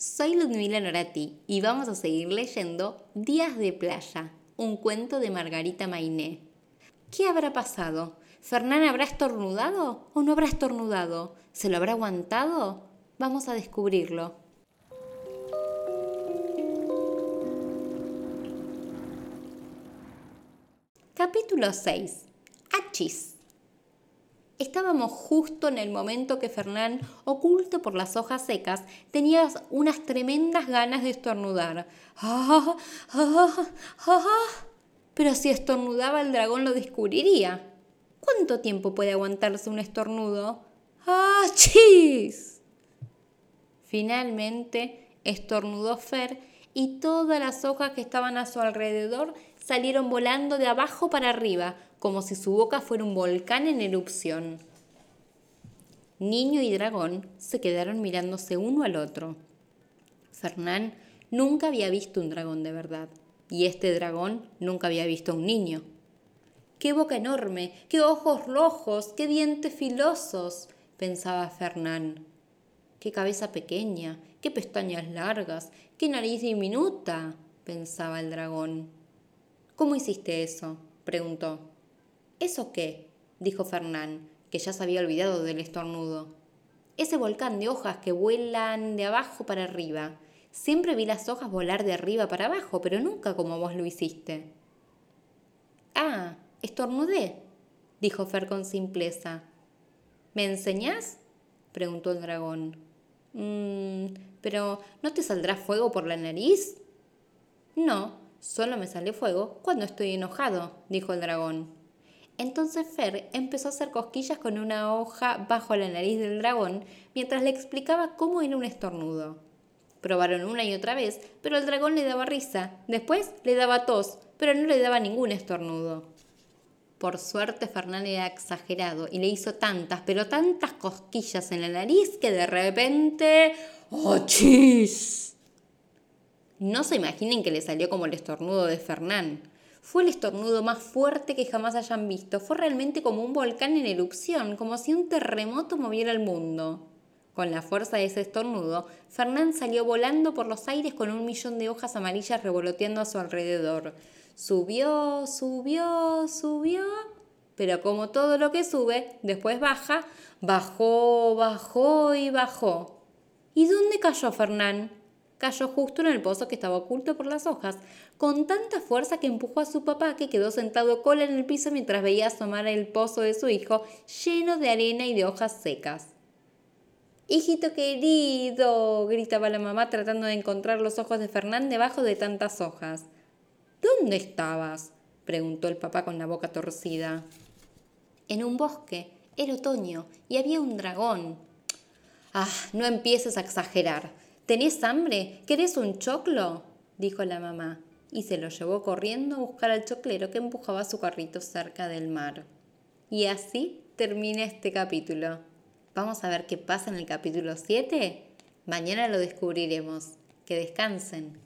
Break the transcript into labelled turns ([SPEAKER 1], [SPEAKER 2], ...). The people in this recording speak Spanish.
[SPEAKER 1] Soy Ludmila Norati y vamos a seguir leyendo Días de Playa, un cuento de Margarita Mainé. ¿Qué habrá pasado? ¿Fernán habrá estornudado o no habrá estornudado? ¿Se lo habrá aguantado? Vamos a descubrirlo. Capítulo 6. Achis. Estábamos justo en el momento que Fernán, oculto por las hojas secas, tenía unas tremendas ganas de estornudar. ¡Ah! ¡Ah! ¡Ah! Pero si estornudaba el dragón lo descubriría. ¿Cuánto tiempo puede aguantarse un estornudo? ¡Ah! ¡Chis! Finalmente estornudó Fer y todas las hojas que estaban a su alrededor salieron volando de abajo para arriba, como si su boca fuera un volcán en erupción. Niño y dragón se quedaron mirándose uno al otro. Fernán nunca había visto un dragón de verdad, y este dragón nunca había visto a un niño. ¡Qué boca enorme! ¡Qué ojos rojos! ¡Qué dientes filosos! pensaba Fernán. ¡Qué cabeza pequeña! ¡Qué pestañas largas! ¡Qué nariz diminuta! pensaba el dragón. ¿Cómo hiciste eso? preguntó. ¿Eso qué? dijo Fernán, que ya se había olvidado del estornudo. Ese volcán de hojas que vuelan de abajo para arriba. Siempre vi las hojas volar de arriba para abajo, pero nunca como vos lo hiciste. Ah, estornudé, dijo Fer con simpleza. ¿Me enseñás? preguntó el dragón. Mmm, pero ¿no te saldrá fuego por la nariz? No, solo me sale fuego cuando estoy enojado, dijo el dragón. Entonces Fer empezó a hacer cosquillas con una hoja bajo la nariz del dragón mientras le explicaba cómo era un estornudo. Probaron una y otra vez, pero el dragón le daba risa. Después le daba tos, pero no le daba ningún estornudo. Por suerte Fernán era exagerado y le hizo tantas, pero tantas cosquillas en la nariz que de repente... ¡Oh, chis! No se imaginen que le salió como el estornudo de Fernán. Fue el estornudo más fuerte que jamás hayan visto. Fue realmente como un volcán en erupción, como si un terremoto moviera el mundo. Con la fuerza de ese estornudo, Fernán salió volando por los aires con un millón de hojas amarillas revoloteando a su alrededor. Subió, subió, subió, pero como todo lo que sube, después baja, bajó, bajó y bajó. ¿Y dónde cayó Fernán? Cayó justo en el pozo que estaba oculto por las hojas, con tanta fuerza que empujó a su papá que quedó sentado cola en el piso mientras veía asomar el pozo de su hijo lleno de arena y de hojas secas. Hijito querido, gritaba la mamá tratando de encontrar los ojos de Fernán debajo de tantas hojas. ¿Dónde estabas? preguntó el papá con la boca torcida. En un bosque. Era otoño y había un dragón. Ah, no empieces a exagerar. ¿Tenés hambre? ¿Querés un choclo? dijo la mamá, y se lo llevó corriendo a buscar al choclero que empujaba su carrito cerca del mar. Y así termina este capítulo. Vamos a ver qué pasa en el capítulo 7. Mañana lo descubriremos. Que descansen.